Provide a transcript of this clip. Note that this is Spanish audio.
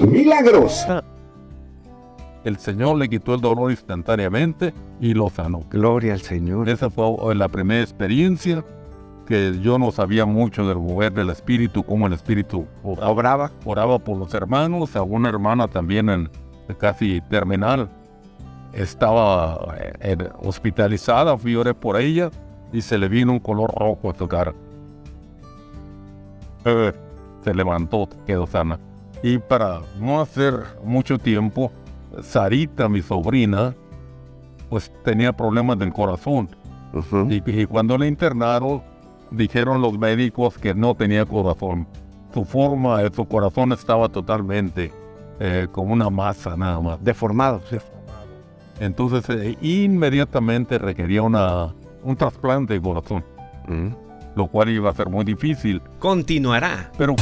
milagrosa. El Señor le quitó el dolor instantáneamente y lo sanó. Gloria al Señor. Esa fue la primera experiencia que yo no sabía mucho del mover del Espíritu, cómo el Espíritu obraba. Oraba por los hermanos, a una hermana también en casi terminal. Estaba eh, hospitalizada, fui oré por ella y se le vino un color rojo a su cara. Eh, se levantó, quedó sana. Y para no hacer mucho tiempo, Sarita, mi sobrina, pues tenía problemas del corazón. y, cuando la internaron, dijeron los médicos que no tenía corazón. Su forma, su corazón estaba totalmente eh, como una masa nada más. Deformado. Entonces, eh, inmediatamente requería una, un trasplante de corazón, lo cual iba a ser muy difícil. Continuará. Pero